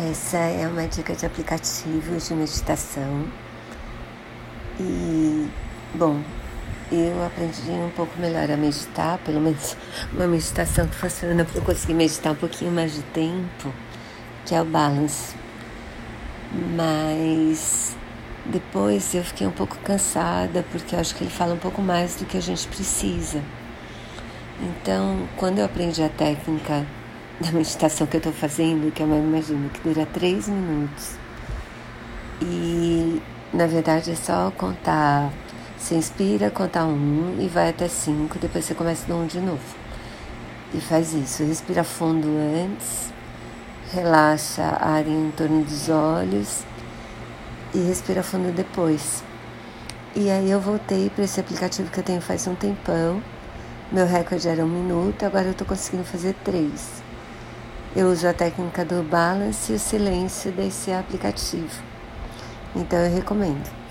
Essa é uma dica de aplicativo de meditação. E, bom, eu aprendi um pouco melhor a meditar, pelo menos uma meditação que funciona para eu conseguir meditar um pouquinho mais de tempo, que é o Balance. Mas depois eu fiquei um pouco cansada, porque eu acho que ele fala um pouco mais do que a gente precisa. Então, quando eu aprendi a técnica da meditação que eu estou fazendo, que é uma imagino que dura três minutos. E na verdade é só contar. Você inspira, contar um e vai até cinco, depois você começa do um de novo. E faz isso. Respira fundo antes, relaxa a área em torno dos olhos e respira fundo depois. E aí eu voltei para esse aplicativo que eu tenho faz um tempão. Meu recorde era um minuto, agora eu estou conseguindo fazer três. Eu uso a técnica do balance e o silêncio desse aplicativo. Então eu recomendo.